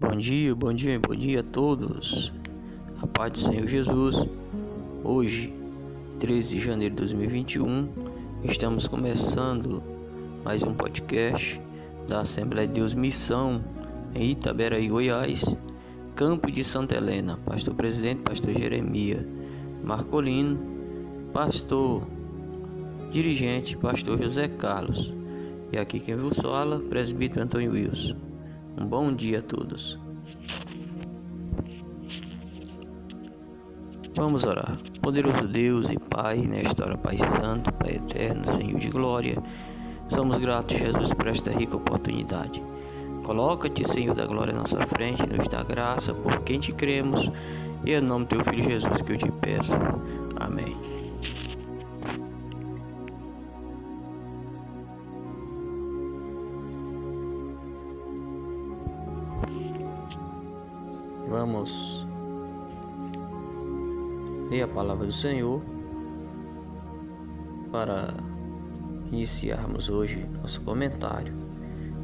Bom dia, bom dia, bom dia a todos. A paz do Senhor Jesus. Hoje, 13 de janeiro de 2021, estamos começando mais um podcast da Assembleia de Deus Missão em Itaberaí, Goiás, Campo de Santa Helena. Pastor presidente, pastor Jeremias Marcolino, pastor dirigente, pastor José Carlos. E aqui quem vos fala, presbítero Antônio Wilson. Um bom dia a todos. Vamos orar. Poderoso Deus e Pai, nesta hora Pai Santo, Pai Eterno, Senhor de Glória, somos gratos, Jesus, por esta rica oportunidade. Coloca-te, Senhor da Glória, à nossa frente, nos dá graça, por quem te cremos, e é em nome do teu Filho Jesus que eu te peço. Amém. Vamos ler a palavra do Senhor para iniciarmos hoje nosso comentário.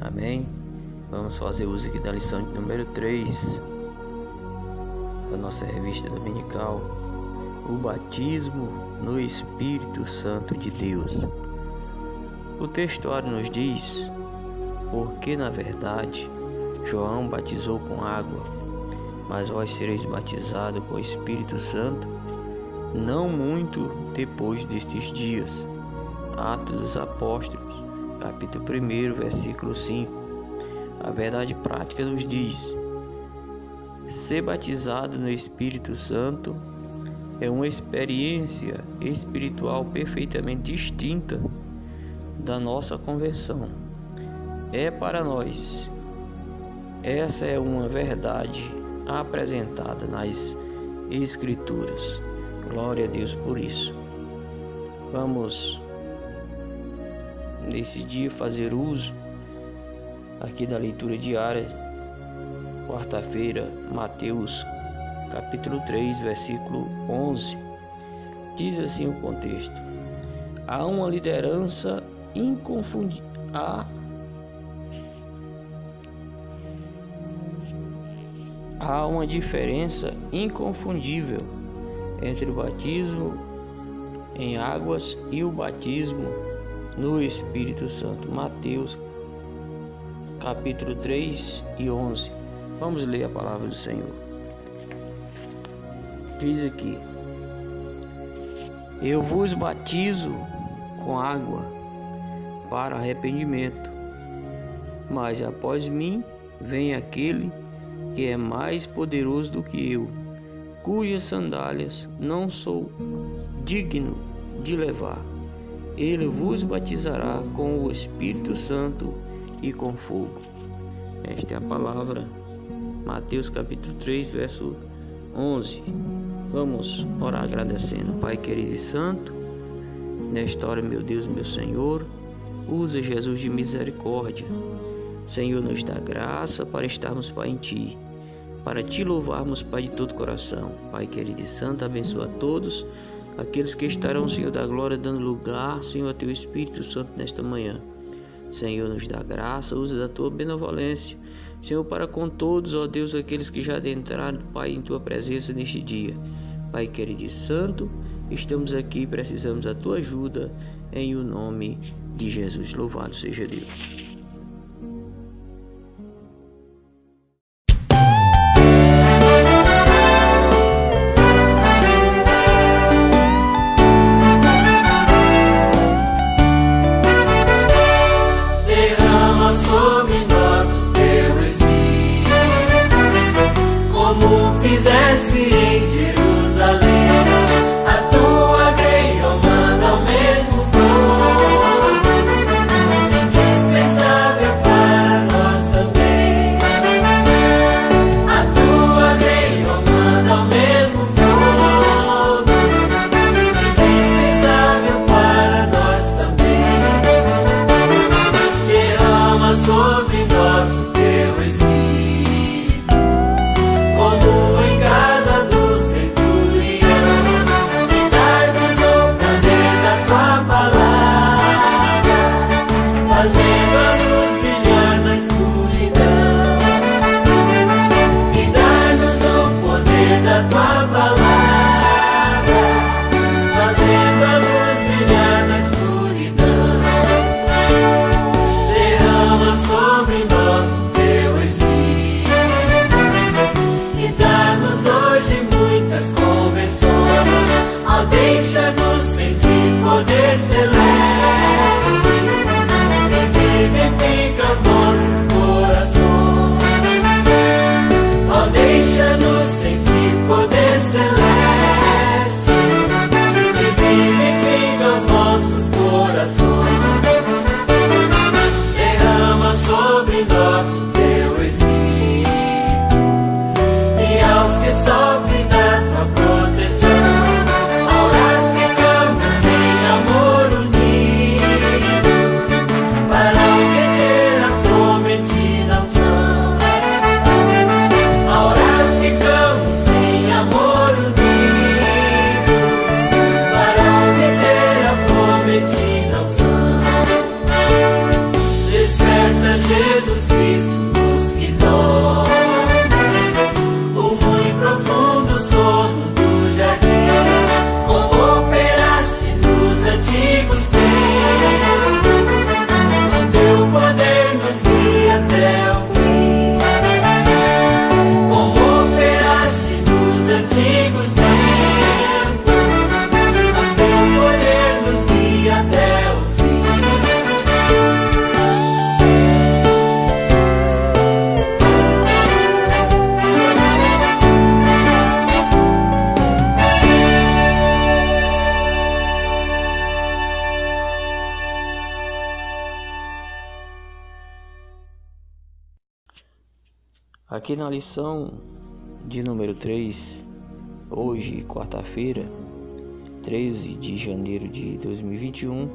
Amém? Vamos fazer uso aqui da lição de número 3 da nossa revista dominical, o batismo no Espírito Santo de Deus. O textuário nos diz: porque na verdade João batizou com água mas vós sereis batizados com o Espírito Santo não muito depois destes dias. Atos dos Apóstolos, capítulo 1, versículo 5. A verdade prática nos diz: ser batizado no Espírito Santo é uma experiência espiritual perfeitamente distinta da nossa conversão. É para nós. Essa é uma verdade apresentada nas Escrituras. Glória a Deus por isso. Vamos nesse dia fazer uso aqui da leitura diária, quarta-feira, Mateus capítulo 3, versículo 11. Diz assim o contexto: Há uma liderança inconfundível. Há há uma diferença inconfundível entre o batismo em águas e o batismo no Espírito Santo. Mateus capítulo 3 e 11. Vamos ler a palavra do Senhor. Diz aqui: Eu vos batizo com água para arrependimento, mas após mim vem aquele que é mais poderoso do que eu, cujas sandálias não sou digno de levar. Ele vos batizará com o Espírito Santo e com fogo. Esta é a palavra, Mateus capítulo 3, verso 11. Vamos orar agradecendo, Pai querido e santo, nesta hora, meu Deus, meu Senhor, usa Jesus de misericórdia Senhor, nos dá graça para estarmos, Pai, em Ti, para Te louvarmos, Pai, de todo coração. Pai querido e santo, abençoa a todos aqueles que estarão, Senhor da glória, dando lugar, Senhor, a Teu Espírito Santo nesta manhã. Senhor, nos dá graça, usa da Tua benevolência. Senhor, para com todos, ó Deus, aqueles que já adentraram, Pai, em Tua presença neste dia. Pai querido e santo, estamos aqui, precisamos da Tua ajuda, em o nome de Jesus. Louvado seja Deus. Aqui na lição de número 3, hoje, quarta-feira, 13 de janeiro de 2021,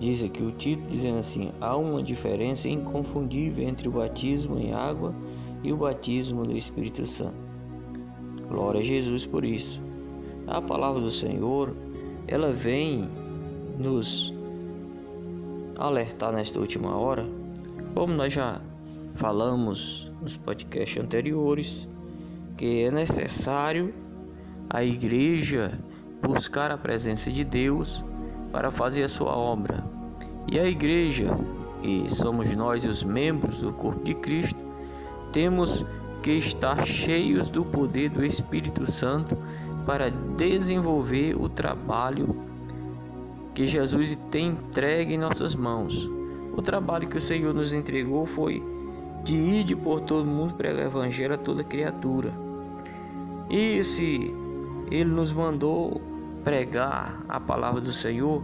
diz aqui o título dizendo assim: há uma diferença inconfundível entre o batismo em água e o batismo do Espírito Santo. Glória a Jesus por isso. A palavra do Senhor, ela vem nos alertar nesta última hora, como nós já falamos nos podcasts anteriores que é necessário a igreja buscar a presença de Deus para fazer a sua obra. E a igreja, e somos nós os membros do corpo de Cristo, temos que estar cheios do poder do Espírito Santo para desenvolver o trabalho que Jesus tem entregue em nossas mãos. O trabalho que o Senhor nos entregou foi de ir de por todo mundo pregar o evangelho a toda criatura. E se ele nos mandou pregar a palavra do Senhor,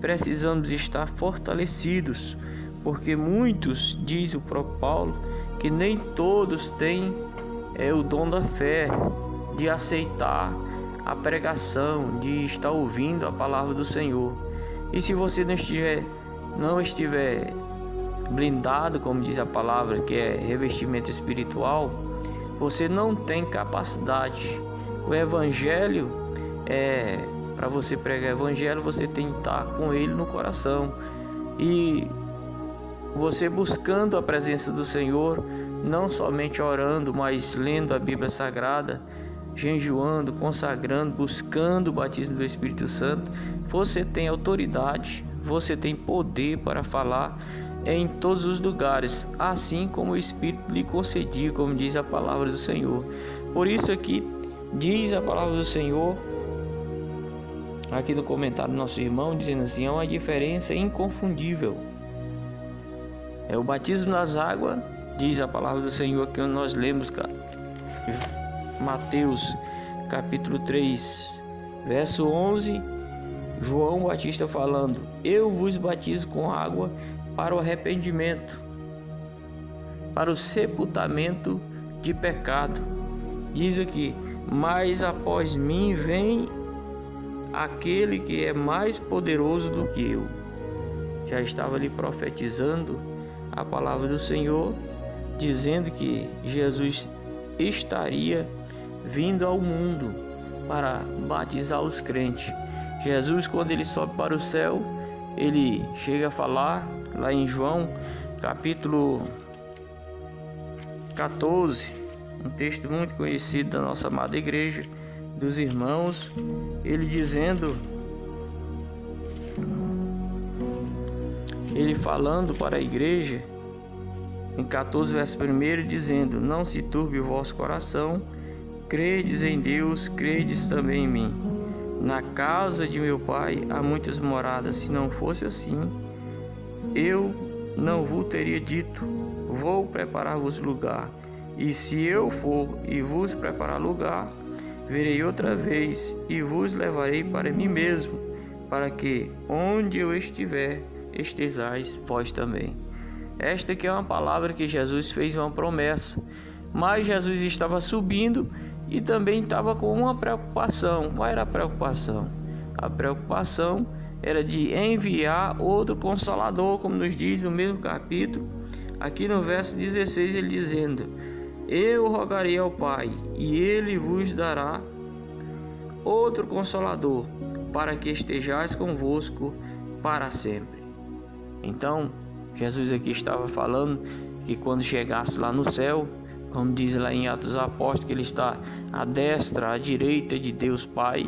precisamos estar fortalecidos, porque muitos, diz o próprio Paulo, que nem todos têm é, o dom da fé de aceitar a pregação, de estar ouvindo a palavra do Senhor. E se você não estiver, não estiver blindado, como diz a palavra, que é revestimento espiritual, você não tem capacidade. O evangelho é para você pregar o evangelho, você tem que estar com ele no coração. E você buscando a presença do Senhor, não somente orando, mas lendo a Bíblia Sagrada, jejuando, consagrando, buscando o batismo do Espírito Santo, você tem autoridade, você tem poder para falar em todos os lugares, assim como o Espírito lhe concedia, como diz a palavra do Senhor. Por isso aqui diz a palavra do Senhor, aqui no comentário do nosso irmão, dizendo assim, é uma diferença inconfundível. É o batismo nas águas, diz a palavra do Senhor que nós lemos, cara. Mateus capítulo 3, verso 11, João Batista falando: Eu vos batizo com água para o arrependimento, para o sepultamento de pecado. Diz aqui: Mas após mim vem aquele que é mais poderoso do que eu. Já estava ali profetizando a palavra do Senhor, dizendo que Jesus estaria vindo ao mundo para batizar os crentes. Jesus, quando ele sobe para o céu, ele chega a falar lá em João, capítulo 14, um texto muito conhecido da nossa amada igreja, dos irmãos, ele dizendo, ele falando para a igreja, em 14, verso 1, dizendo: Não se turbe o vosso coração, credes em Deus, credes também em mim. Na casa de meu pai há muitas moradas, se não fosse assim, eu não vos teria dito: Vou preparar-vos lugar. E se eu for e vos preparar lugar, verei outra vez e vos levarei para mim mesmo, para que onde eu estiver, estejais vós também. Esta que é uma palavra que Jesus fez uma promessa, mas Jesus estava subindo e também estava com uma preocupação. Qual era a preocupação? A preocupação era de enviar outro consolador, como nos diz o mesmo capítulo, aqui no verso 16, ele dizendo: Eu rogarei ao Pai, e ele vos dará outro consolador, para que estejais convosco para sempre. Então, Jesus aqui estava falando que quando chegasse lá no céu, como diz lá em Atos Apóstolos, que ele está à destra, à direita de Deus Pai,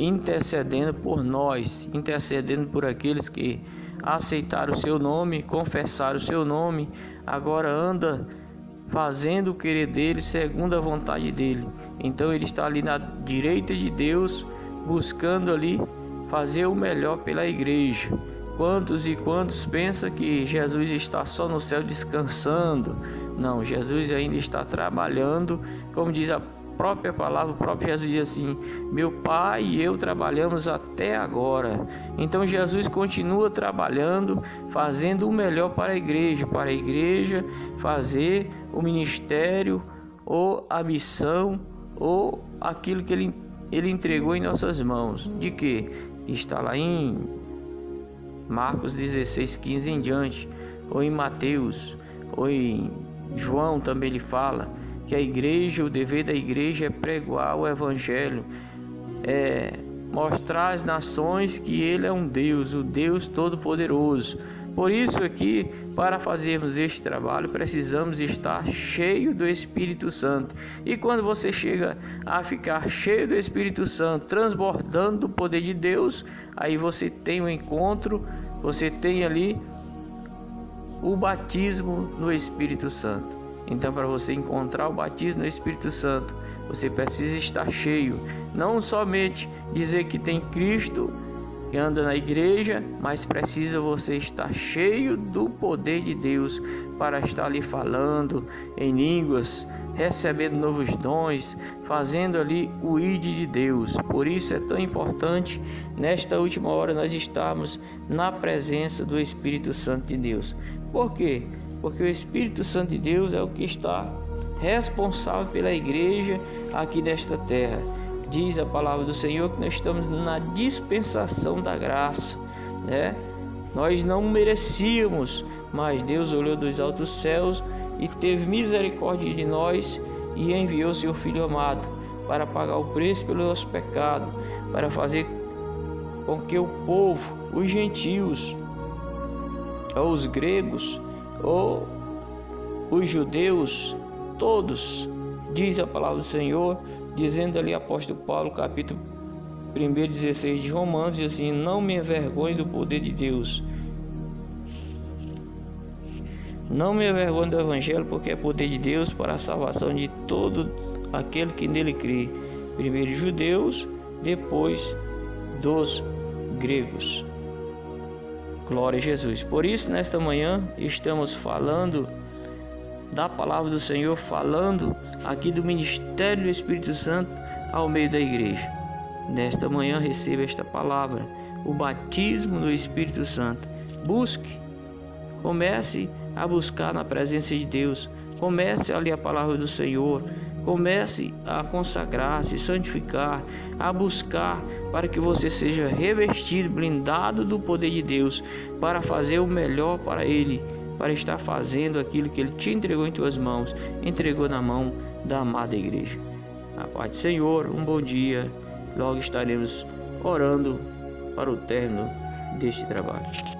intercedendo por nós, intercedendo por aqueles que aceitaram o seu nome, confessaram o seu nome, agora anda fazendo o querer dele segundo a vontade dele. Então ele está ali na direita de Deus, buscando ali fazer o melhor pela igreja. Quantos e quantos pensam que Jesus está só no céu descansando? Não, Jesus ainda está trabalhando, como diz a própria palavra, o próprio Jesus diz assim: Meu Pai e eu trabalhamos até agora. Então Jesus continua trabalhando, fazendo o melhor para a igreja, para a igreja fazer o ministério ou a missão ou aquilo que ele, ele entregou em nossas mãos. De que? Está lá em Marcos 16, 15 em diante, ou em Mateus, ou em João também ele fala que a igreja, o dever da igreja é pregoar o evangelho, é mostrar às nações que ele é um Deus, o Deus todo-poderoso. Por isso aqui, para fazermos este trabalho, precisamos estar cheio do Espírito Santo. E quando você chega a ficar cheio do Espírito Santo, transbordando do poder de Deus, aí você tem um encontro você tem ali o batismo no Espírito Santo. Então, para você encontrar o batismo no Espírito Santo, você precisa estar cheio, não somente dizer que tem Cristo e anda na igreja, mas precisa você estar cheio do poder de Deus para estar ali falando em línguas, recebendo novos dons, fazendo ali o ID de Deus. Por isso é tão importante nesta última hora nós estarmos na presença do Espírito Santo de Deus. Por quê? Porque o Espírito Santo de Deus é o que está responsável pela igreja aqui nesta terra. Diz a palavra do Senhor que nós estamos na dispensação da graça, né? Nós não merecíamos, mas Deus olhou dos altos céus e teve misericórdia de nós e enviou seu Filho amado para pagar o preço pelo nosso pecado, para fazer com que o povo, os gentios, os gregos, ou os judeus, todos, diz a palavra do Senhor, dizendo ali apóstolo Paulo, capítulo 1, 16 de Romanos, diz assim: Não me envergonhe do poder de Deus não me envergonho do Evangelho, porque é poder de Deus para a salvação de todo aquele que nele crê. Primeiro judeus, depois dos gregos. Glória a Jesus. Por isso, nesta manhã, estamos falando da palavra do Senhor, falando aqui do ministério do Espírito Santo ao meio da igreja. Nesta manhã, receba esta palavra, o batismo do Espírito Santo. Busque, comece a buscar na presença de Deus. Comece a ler a palavra do Senhor. Comece a consagrar, se santificar, a buscar para que você seja revestido, blindado do poder de Deus, para fazer o melhor para Ele, para estar fazendo aquilo que Ele te entregou em tuas mãos, entregou na mão da amada igreja. A paz do Senhor, um bom dia. Logo estaremos orando para o término deste trabalho.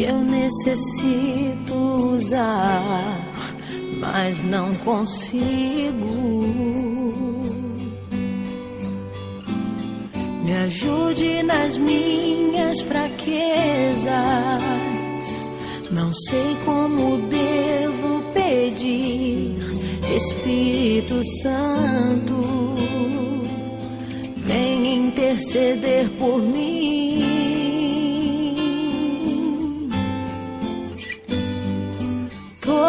que eu necessito usar, mas não consigo. Me ajude nas minhas fraquezas. Não sei como devo pedir, Espírito Santo, vem interceder por mim.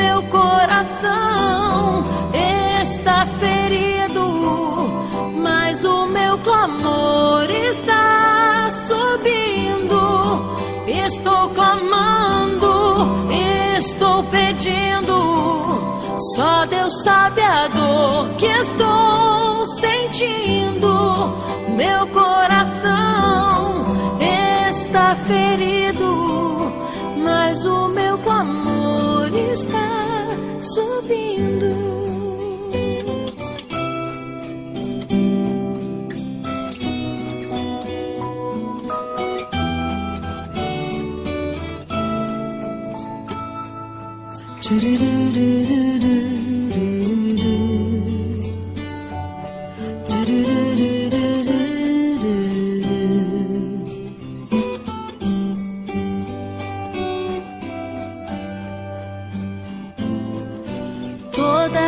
meu coração está ferido, mas o meu clamor está subindo. Estou clamando, estou pedindo. Só Deus sabe a dor que estou sentindo. Meu coração está subindo.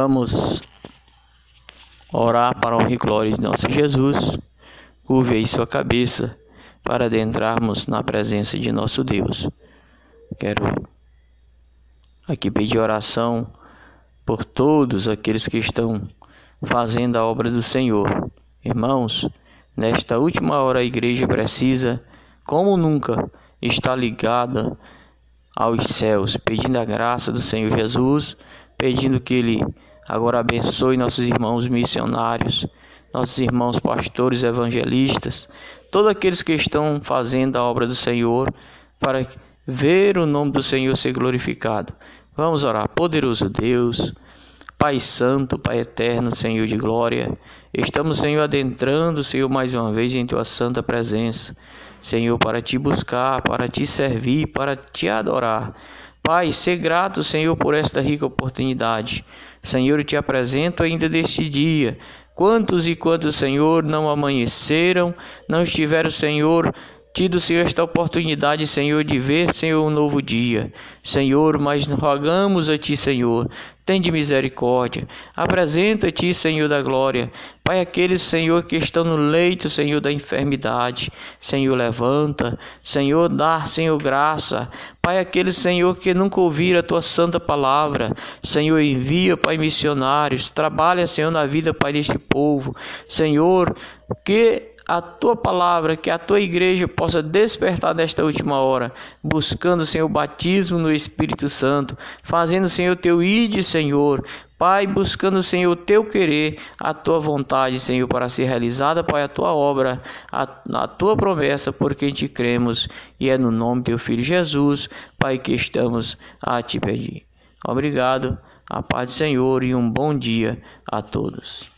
Vamos orar para o glória de nosso Jesus. Curve aí sua cabeça para adentrarmos na presença de nosso Deus. Quero aqui pedir oração por todos aqueles que estão fazendo a obra do Senhor. Irmãos, nesta última hora a igreja precisa, como nunca, estar ligada aos céus, pedindo a graça do Senhor Jesus, pedindo que Ele agora abençoe nossos irmãos missionários, nossos irmãos pastores evangelistas, todos aqueles que estão fazendo a obra do Senhor para ver o nome do Senhor ser glorificado. Vamos orar, poderoso Deus, Pai Santo, Pai Eterno, Senhor de glória. Estamos, Senhor, adentrando, Senhor, mais uma vez em Tua santa presença. Senhor, para te buscar, para te servir, para te adorar. Pai, ser grato, Senhor, por esta rica oportunidade. Senhor, te apresento ainda deste dia. Quantos e quantos, Senhor, não amanheceram, não estiveram, Senhor, tido, Senhor, esta oportunidade, Senhor, de ver, Senhor, um novo dia. Senhor, mas rogamos a Ti, Senhor, tem de misericórdia. Apresenta-te, Senhor da glória. Pai, aqueles, Senhor, que estão no leito, Senhor, da enfermidade. Senhor, levanta. Senhor, dá, Senhor, graça. Pai, aqueles, Senhor, que nunca ouviram a tua santa palavra. Senhor, envia, Pai, missionários. Trabalha, Senhor, na vida, Pai, deste povo. Senhor, que a tua palavra, que a tua igreja possa despertar nesta última hora, buscando, Senhor, o batismo no Espírito Santo, fazendo, Senhor, o teu ide, Senhor, Pai, buscando, Senhor, o teu querer, a tua vontade, Senhor, para ser realizada, Pai, a tua obra, a, a tua promessa, por quem te cremos, e é no nome do teu Filho Jesus, Pai, que estamos a te pedir. Obrigado, a paz do Senhor e um bom dia a todos.